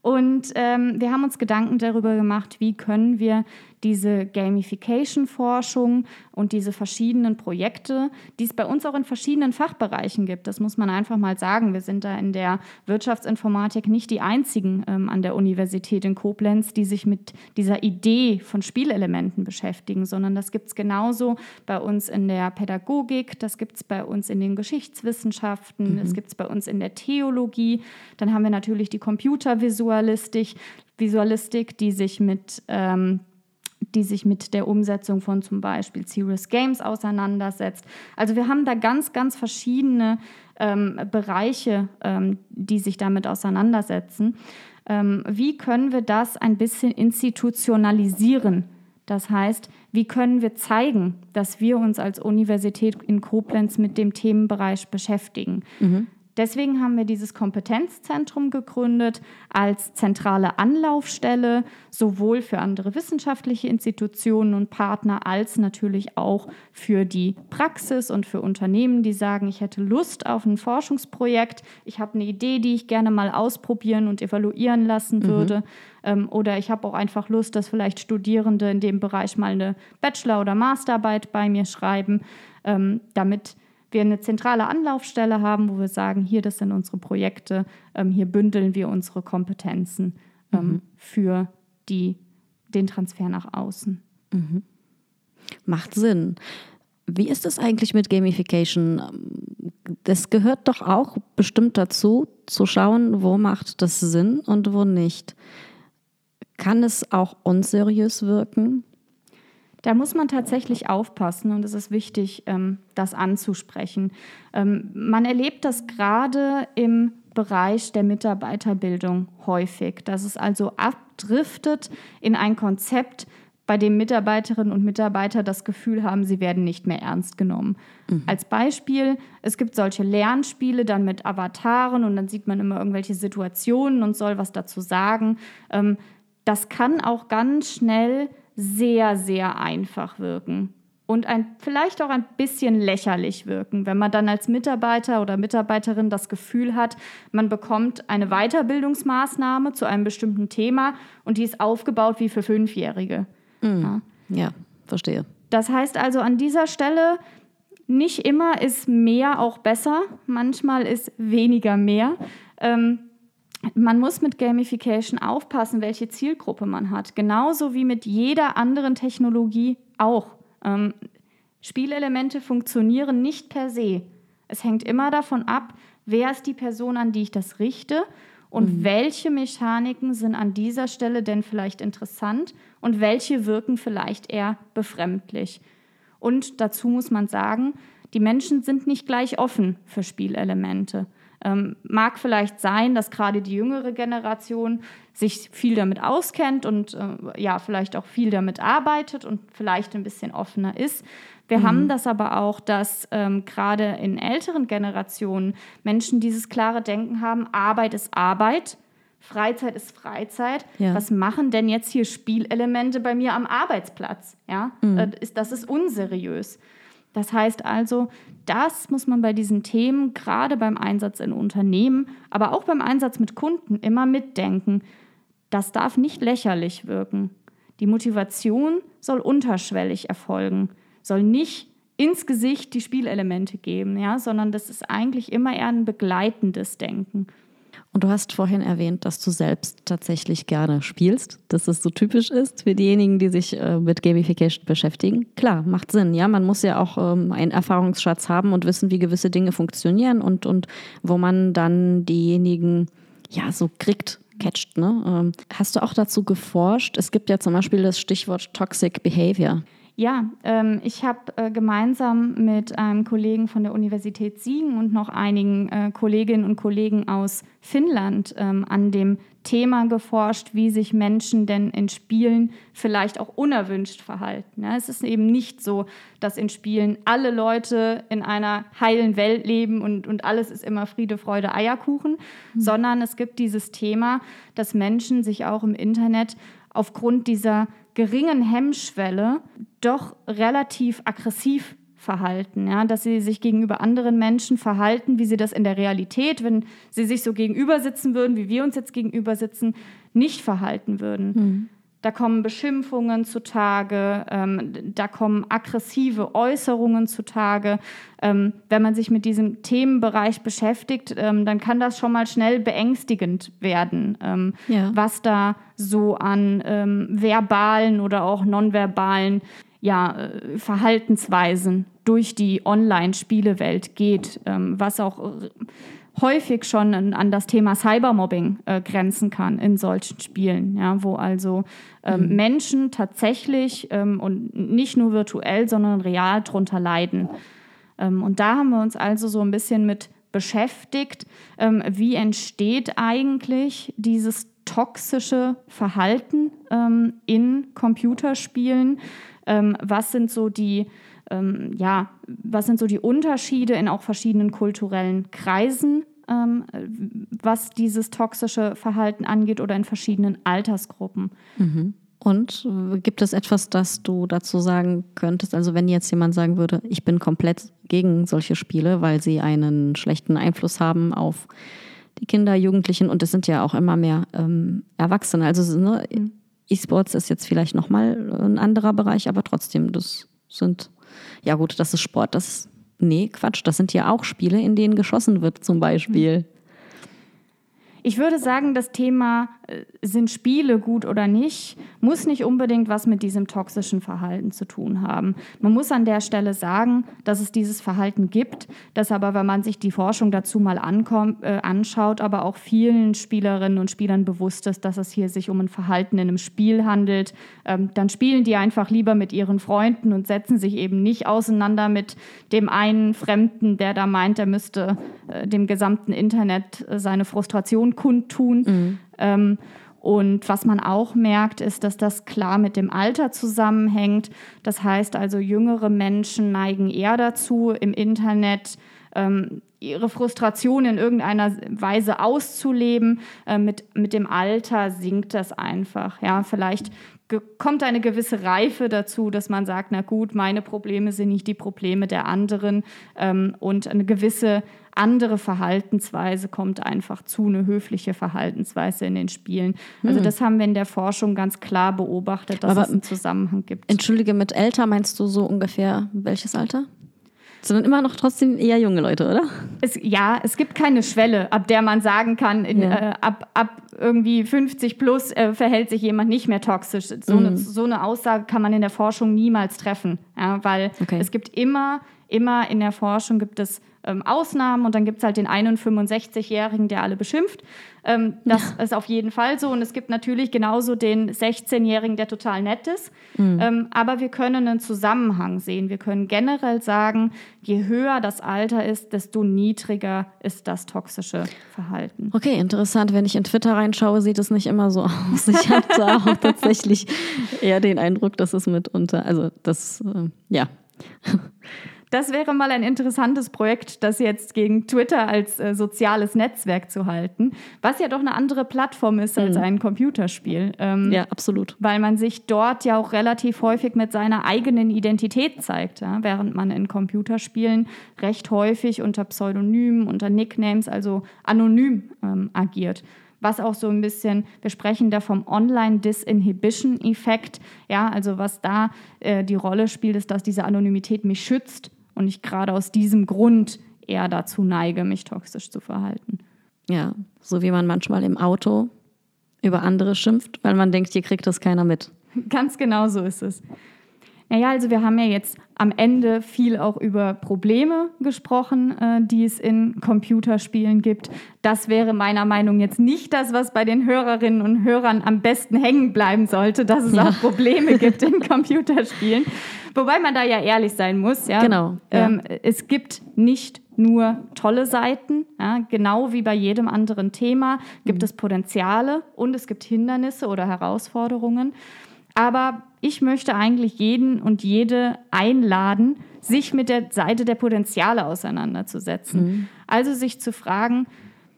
Und ähm, wir haben uns Gedanken darüber gemacht, wie können wir diese Gamification-Forschung und diese verschiedenen Projekte, die es bei uns auch in verschiedenen Fachbereichen gibt, das muss man einfach mal sagen. Wir sind da in der Wirtschaftsinformatik nicht die einzigen ähm, an der Universität in Koblenz, die sich mit dieser Idee von Spielelementen beschäftigen, sondern das gibt es genauso bei uns in der Pädagogik, das gibt es bei uns in den Geschichtswissenschaften, mhm. das gibt es bei uns in der Theologie. Dann haben wir natürlich die Computervisualistik, Visualistik, die sich mit ähm, die sich mit der Umsetzung von zum Beispiel Serious Games auseinandersetzt. Also wir haben da ganz, ganz verschiedene ähm, Bereiche, ähm, die sich damit auseinandersetzen. Ähm, wie können wir das ein bisschen institutionalisieren? Das heißt, wie können wir zeigen, dass wir uns als Universität in Koblenz mit dem Themenbereich beschäftigen? Mhm. Deswegen haben wir dieses Kompetenzzentrum gegründet als zentrale Anlaufstelle, sowohl für andere wissenschaftliche Institutionen und Partner als natürlich auch für die Praxis und für Unternehmen, die sagen, ich hätte Lust auf ein Forschungsprojekt, ich habe eine Idee, die ich gerne mal ausprobieren und evaluieren lassen mhm. würde. Mhm. oder ich habe auch einfach Lust, dass vielleicht Studierende in dem Bereich mal eine Bachelor- oder Masterarbeit bei mir schreiben, ähm, damit wir eine zentrale Anlaufstelle haben, wo wir sagen, hier, das sind unsere Projekte, ähm, hier bündeln wir unsere Kompetenzen ähm, mhm. für die, den Transfer nach außen. Mhm. Macht Sinn. Wie ist es eigentlich mit Gamification? Das gehört doch auch bestimmt dazu, zu schauen, wo macht das Sinn und wo nicht. Kann es auch unseriös wirken? Da muss man tatsächlich aufpassen und es ist wichtig, ähm, das anzusprechen. Ähm, man erlebt das gerade im Bereich der Mitarbeiterbildung häufig, dass es also abdriftet in ein Konzept, bei dem Mitarbeiterinnen und Mitarbeiter das Gefühl haben, sie werden nicht mehr ernst genommen. Mhm. Als Beispiel, es gibt solche Lernspiele dann mit Avataren und dann sieht man immer irgendwelche Situationen und soll was dazu sagen. Ähm, das kann auch ganz schnell sehr, sehr einfach wirken und ein, vielleicht auch ein bisschen lächerlich wirken, wenn man dann als Mitarbeiter oder Mitarbeiterin das Gefühl hat, man bekommt eine Weiterbildungsmaßnahme zu einem bestimmten Thema und die ist aufgebaut wie für Fünfjährige. Mhm. Ja. ja, verstehe. Das heißt also an dieser Stelle, nicht immer ist mehr auch besser, manchmal ist weniger mehr. Ähm, man muss mit Gamification aufpassen, welche Zielgruppe man hat. Genauso wie mit jeder anderen Technologie auch. Ähm, Spielelemente funktionieren nicht per se. Es hängt immer davon ab, wer ist die Person, an die ich das richte und mhm. welche Mechaniken sind an dieser Stelle denn vielleicht interessant und welche wirken vielleicht eher befremdlich. Und dazu muss man sagen, die Menschen sind nicht gleich offen für Spielelemente. Ähm, mag vielleicht sein, dass gerade die jüngere Generation sich viel damit auskennt und äh, ja, vielleicht auch viel damit arbeitet und vielleicht ein bisschen offener ist. Wir mhm. haben das aber auch, dass ähm, gerade in älteren Generationen Menschen dieses klare Denken haben, Arbeit ist Arbeit. Freizeit ist Freizeit. Ja. Was machen denn jetzt hier Spielelemente bei mir am Arbeitsplatz? Ja, mhm. Äh, das ist unseriös. Das heißt also, das muss man bei diesen Themen, gerade beim Einsatz in Unternehmen, aber auch beim Einsatz mit Kunden immer mitdenken. Das darf nicht lächerlich wirken. Die Motivation soll unterschwellig erfolgen, soll nicht ins Gesicht die Spielelemente geben, ja, sondern das ist eigentlich immer eher ein begleitendes Denken. Und du hast vorhin erwähnt, dass du selbst tatsächlich gerne spielst, dass es so typisch ist für diejenigen, die sich äh, mit Gamification beschäftigen. Klar, macht Sinn. Ja, man muss ja auch ähm, einen Erfahrungsschatz haben und wissen, wie gewisse Dinge funktionieren und, und wo man dann diejenigen ja so kriegt, catcht. Ne? Ähm, hast du auch dazu geforscht? Es gibt ja zum Beispiel das Stichwort Toxic Behavior. Ja, ähm, ich habe äh, gemeinsam mit einem Kollegen von der Universität Siegen und noch einigen äh, Kolleginnen und Kollegen aus Finnland ähm, an dem Thema geforscht, wie sich Menschen denn in Spielen vielleicht auch unerwünscht verhalten. Ja, es ist eben nicht so, dass in Spielen alle Leute in einer heilen Welt leben und, und alles ist immer Friede, Freude, Eierkuchen, mhm. sondern es gibt dieses Thema, dass Menschen sich auch im Internet aufgrund dieser geringen Hemmschwelle doch relativ aggressiv verhalten, ja, dass sie sich gegenüber anderen Menschen verhalten, wie sie das in der Realität, wenn sie sich so gegenüber sitzen würden, wie wir uns jetzt gegenüber sitzen, nicht verhalten würden. Mhm. Da kommen Beschimpfungen zutage, ähm, da kommen aggressive Äußerungen zutage. Ähm, wenn man sich mit diesem Themenbereich beschäftigt, ähm, dann kann das schon mal schnell beängstigend werden, ähm, ja. was da so an ähm, verbalen oder auch nonverbalen ja, äh, Verhaltensweisen durch die Online-Spielewelt geht, ähm, was auch häufig schon an das Thema Cybermobbing äh, grenzen kann in solchen Spielen, ja, wo also ähm, mhm. Menschen tatsächlich ähm, und nicht nur virtuell, sondern real drunter leiden. Ähm, und da haben wir uns also so ein bisschen mit beschäftigt, ähm, wie entsteht eigentlich dieses toxische Verhalten ähm, in Computerspielen? Ähm, was sind so die ähm, ja, was sind so die Unterschiede in auch verschiedenen kulturellen Kreisen, ähm, was dieses toxische Verhalten angeht oder in verschiedenen Altersgruppen. Mhm. Und äh, gibt es etwas, das du dazu sagen könntest? Also wenn jetzt jemand sagen würde, ich bin komplett gegen solche Spiele, weil sie einen schlechten Einfluss haben auf die Kinder, Jugendlichen und es sind ja auch immer mehr ähm, Erwachsene. Also ne, mhm. E-Sports ist jetzt vielleicht nochmal ein anderer Bereich, aber trotzdem, das sind ja gut, das ist Sport, das nee, Quatsch, das sind ja auch Spiele, in denen geschossen wird zum Beispiel. Ich würde sagen, das Thema äh, sind Spiele gut oder nicht, muss nicht unbedingt was mit diesem toxischen Verhalten zu tun haben. Man muss an der Stelle sagen, dass es dieses Verhalten gibt, dass aber, wenn man sich die Forschung dazu mal ankommt, äh, anschaut, aber auch vielen Spielerinnen und Spielern bewusst ist, dass es hier sich um ein Verhalten in einem Spiel handelt. Ähm, dann spielen die einfach lieber mit ihren Freunden und setzen sich eben nicht auseinander mit dem einen Fremden, der da meint, er müsste äh, dem gesamten Internet äh, seine Frustration kundtun. Mhm. Ähm, und was man auch merkt, ist, dass das klar mit dem Alter zusammenhängt. Das heißt also, jüngere Menschen neigen eher dazu, im Internet ähm, ihre Frustration in irgendeiner Weise auszuleben. Äh, mit, mit dem Alter sinkt das einfach. Ja, vielleicht kommt eine gewisse Reife dazu, dass man sagt, na gut, meine Probleme sind nicht die Probleme der anderen ähm, und eine gewisse andere Verhaltensweise kommt einfach zu, eine höfliche Verhaltensweise in den Spielen. Also hm. das haben wir in der Forschung ganz klar beobachtet, dass Aber, es einen Zusammenhang gibt. Entschuldige, mit älter meinst du so ungefähr welches Alter? Sondern immer noch trotzdem eher junge Leute, oder? Es, ja, es gibt keine Schwelle, ab der man sagen kann, in, ja. äh, ab, ab irgendwie 50 plus äh, verhält sich jemand nicht mehr toxisch. So, mhm. eine, so eine Aussage kann man in der Forschung niemals treffen, ja, weil okay. es gibt immer, immer in der Forschung gibt es ähm, Ausnahmen und dann gibt es halt den 61-Jährigen, der alle beschimpft. Ähm, das ja. ist auf jeden Fall so. Und es gibt natürlich genauso den 16-Jährigen, der total nett ist. Mhm. Ähm, aber wir können einen Zusammenhang sehen. Wir können generell sagen, je höher das Alter ist, desto niedriger ist das toxische Verhalten. Okay, interessant. Wenn ich in Twitter reinschaue, sieht es nicht immer so aus. Ich habe da auch tatsächlich eher den Eindruck, dass es mitunter, also das, äh, ja. Das wäre mal ein interessantes Projekt, das jetzt gegen Twitter als äh, soziales Netzwerk zu halten, was ja doch eine andere Plattform ist als mhm. ein Computerspiel. Ähm, ja, absolut. Weil man sich dort ja auch relativ häufig mit seiner eigenen Identität zeigt, ja? während man in Computerspielen recht häufig unter Pseudonymen, unter Nicknames, also anonym ähm, agiert was auch so ein bisschen, wir sprechen da vom Online-Disinhibition-Effekt, ja, also was da äh, die Rolle spielt, ist, dass diese Anonymität mich schützt und ich gerade aus diesem Grund eher dazu neige, mich toxisch zu verhalten. Ja, so wie man manchmal im Auto über andere schimpft, weil man denkt, hier kriegt das keiner mit. Ganz genau so ist es. Naja, also wir haben ja jetzt am Ende viel auch über Probleme gesprochen, äh, die es in Computerspielen gibt. Das wäre meiner Meinung nach jetzt nicht das, was bei den Hörerinnen und Hörern am besten hängen bleiben sollte, dass es ja. auch Probleme gibt in Computerspielen. Wobei man da ja ehrlich sein muss. Ja? Genau. Ja. Ähm, es gibt nicht nur tolle Seiten. Ja? Genau wie bei jedem anderen Thema gibt mhm. es Potenziale und es gibt Hindernisse oder Herausforderungen. Aber ich möchte eigentlich jeden und jede einladen, sich mit der Seite der Potenziale auseinanderzusetzen. Mhm. Also sich zu fragen,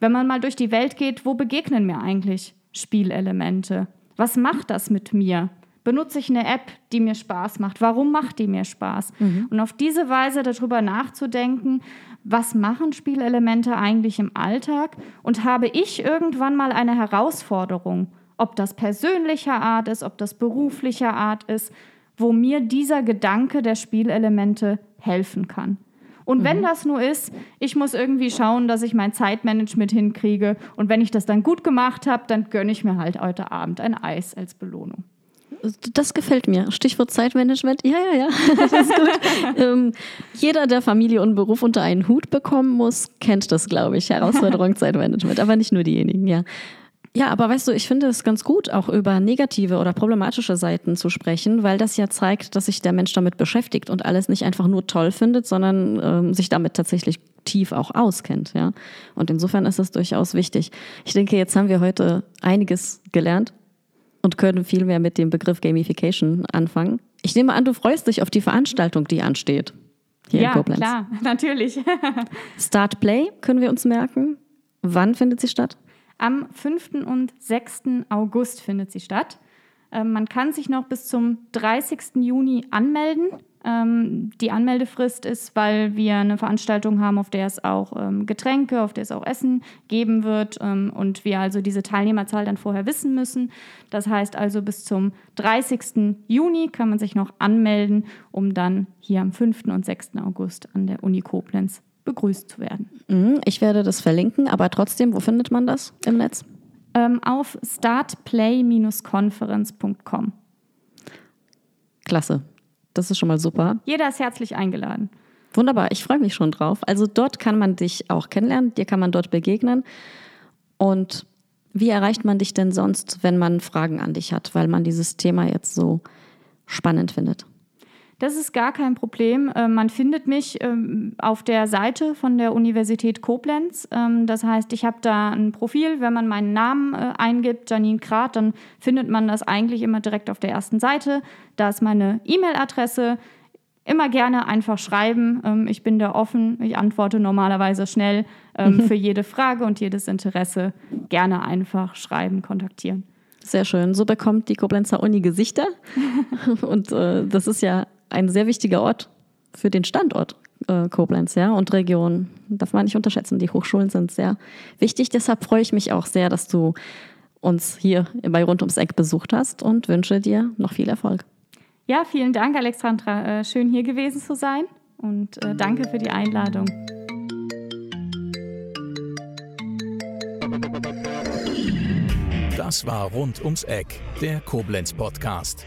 wenn man mal durch die Welt geht, wo begegnen mir eigentlich Spielelemente? Was macht das mit mir? Benutze ich eine App, die mir Spaß macht? Warum macht die mir Spaß? Mhm. Und auf diese Weise darüber nachzudenken, was machen Spielelemente eigentlich im Alltag und habe ich irgendwann mal eine Herausforderung, ob das persönlicher Art ist, ob das beruflicher Art ist, wo mir dieser Gedanke der Spielelemente helfen kann. Und wenn mhm. das nur ist, ich muss irgendwie schauen, dass ich mein Zeitmanagement hinkriege. Und wenn ich das dann gut gemacht habe, dann gönne ich mir halt heute Abend ein Eis als Belohnung. Das gefällt mir. Stichwort Zeitmanagement. Ja, ja, ja. Das ist gut. ähm, jeder, der Familie und Beruf unter einen Hut bekommen muss, kennt das, glaube ich. Herausforderung Zeitmanagement. Aber nicht nur diejenigen, ja. Ja, aber weißt du, ich finde es ganz gut, auch über negative oder problematische Seiten zu sprechen, weil das ja zeigt, dass sich der Mensch damit beschäftigt und alles nicht einfach nur toll findet, sondern ähm, sich damit tatsächlich tief auch auskennt. Ja? Und insofern ist es durchaus wichtig. Ich denke, jetzt haben wir heute einiges gelernt und können viel mehr mit dem Begriff Gamification anfangen. Ich nehme an, du freust dich auf die Veranstaltung, die ansteht. Hier ja, in Koblenz. klar, natürlich. Start Play können wir uns merken. Wann findet sie statt? Am 5. und 6. August findet sie statt. Ähm, man kann sich noch bis zum 30. Juni anmelden. Ähm, die Anmeldefrist ist, weil wir eine Veranstaltung haben, auf der es auch ähm, Getränke, auf der es auch Essen geben wird und wir also diese Teilnehmerzahl dann vorher wissen müssen. Das heißt also, bis zum 30. Juni kann man sich noch anmelden, um dann hier am 5. und 6. August an der Uni Koblenz begrüßt zu werden. Mhm, ich werde das verlinken, aber trotzdem, wo findet man das im Netz? Ähm, auf startplay-conference.com. Klasse. Das ist schon mal super. Jeder ist herzlich eingeladen. Wunderbar, ich freue mich schon drauf. Also dort kann man dich auch kennenlernen, dir kann man dort begegnen. Und wie erreicht man dich denn sonst, wenn man Fragen an dich hat, weil man dieses Thema jetzt so spannend findet? Das ist gar kein Problem. Ähm, man findet mich ähm, auf der Seite von der Universität Koblenz. Ähm, das heißt, ich habe da ein Profil. Wenn man meinen Namen äh, eingibt, Janine Krat, dann findet man das eigentlich immer direkt auf der ersten Seite. Da ist meine E-Mail-Adresse. Immer gerne einfach schreiben. Ich bin da offen. Ich antworte normalerweise schnell für jede Frage und jedes Interesse. Gerne einfach schreiben, kontaktieren. Sehr schön. So bekommt die Koblenzer Uni Gesichter. und äh, das ist ja ein sehr wichtiger Ort für den Standort äh, Koblenz ja, und Region. Darf man nicht unterschätzen. Die Hochschulen sind sehr wichtig. Deshalb freue ich mich auch sehr, dass du uns hier bei Rund ums Eck besucht hast und wünsche dir noch viel Erfolg. Ja, vielen Dank, Alexandra. Äh, schön hier gewesen zu sein und äh, danke für die Einladung. Das war Rund ums Eck, der Koblenz Podcast.